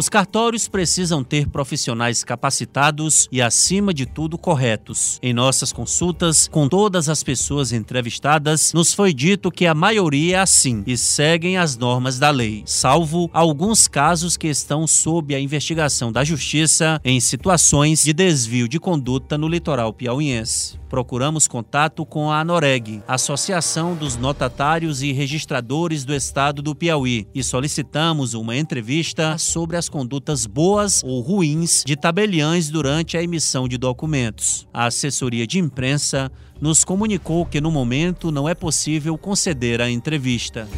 Os cartórios precisam ter profissionais capacitados e, acima de tudo, corretos. Em nossas consultas com todas as pessoas entrevistadas, nos foi dito que a maioria é assim e seguem as normas da lei, salvo alguns casos que estão sob a investigação da Justiça em situações de desvio de conduta no litoral piauiense procuramos contato com a ANOREG, Associação dos Notatários e Registradores do Estado do Piauí, e solicitamos uma entrevista sobre as condutas boas ou ruins de tabeliães durante a emissão de documentos. A assessoria de imprensa nos comunicou que no momento não é possível conceder a entrevista.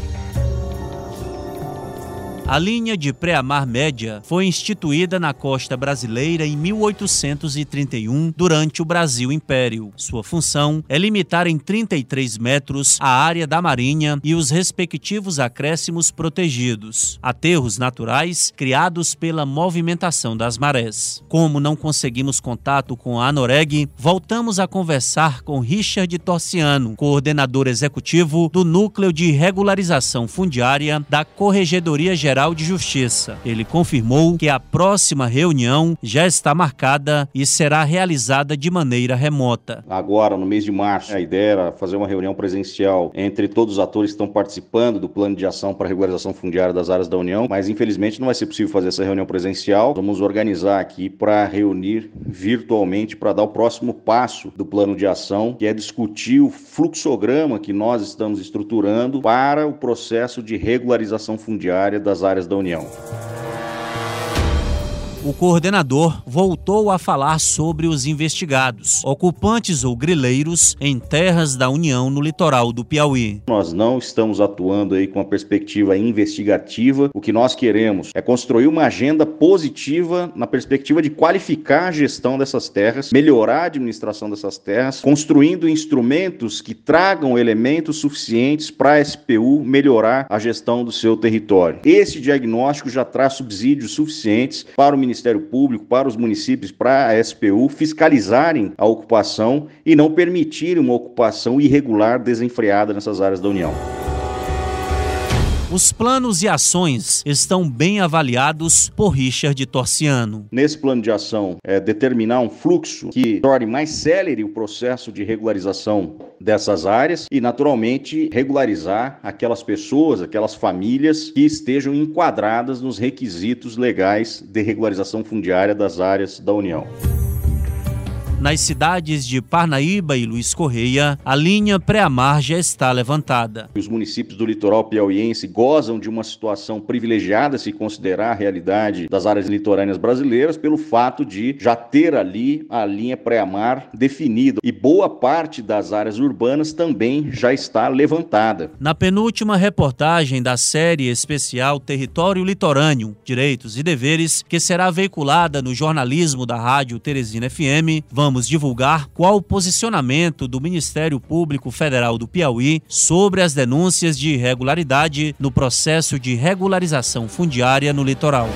A linha de pré-amar média foi instituída na costa brasileira em 1831 durante o Brasil Império. Sua função é limitar em 33 metros a área da marinha e os respectivos acréscimos protegidos, aterros naturais criados pela movimentação das marés. Como não conseguimos contato com a Anoreg, voltamos a conversar com Richard Torciano, coordenador executivo do Núcleo de Regularização Fundiária da Corregedoria Geral De Justiça. Ele confirmou que a próxima reunião já está marcada e será realizada de maneira remota. Agora, no mês de março, a ideia era fazer uma reunião presencial entre todos os atores que estão participando do plano de ação para regularização fundiária das áreas da União, mas infelizmente não vai ser possível fazer essa reunião presencial. Vamos organizar aqui para reunir virtualmente para dar o próximo passo do plano de ação, que é discutir o fluxograma que nós estamos estruturando para o processo de regularização fundiária das áreas da União o coordenador voltou a falar sobre os investigados, ocupantes ou grileiros em terras da União no litoral do Piauí. Nós não estamos atuando aí com uma perspectiva investigativa. O que nós queremos é construir uma agenda positiva na perspectiva de qualificar a gestão dessas terras, melhorar a administração dessas terras, construindo instrumentos que tragam elementos suficientes para a SPU melhorar a gestão do seu território. Esse diagnóstico já traz subsídios suficientes para o Ministério Ministério Público, para os municípios, para a SPU fiscalizarem a ocupação e não permitirem uma ocupação irregular desenfreada nessas áreas da União. Os planos e ações estão bem avaliados por Richard Torciano. Nesse plano de ação, é determinar um fluxo que torne mais célere o processo de regularização dessas áreas e, naturalmente, regularizar aquelas pessoas, aquelas famílias que estejam enquadradas nos requisitos legais de regularização fundiária das áreas da União. Nas cidades de Parnaíba e Luiz Correia, a linha pré-amar já está levantada. Os municípios do litoral piauiense gozam de uma situação privilegiada se considerar a realidade das áreas litorâneas brasileiras pelo fato de já ter ali a linha pré-amar definida e boa parte das áreas urbanas também já está levantada. Na penúltima reportagem da série especial Território Litorâneo, Direitos e Deveres, que será veiculada no jornalismo da Rádio Teresina FM, vamos vamos divulgar qual o posicionamento do Ministério Público Federal do Piauí sobre as denúncias de irregularidade no processo de regularização fundiária no litoral.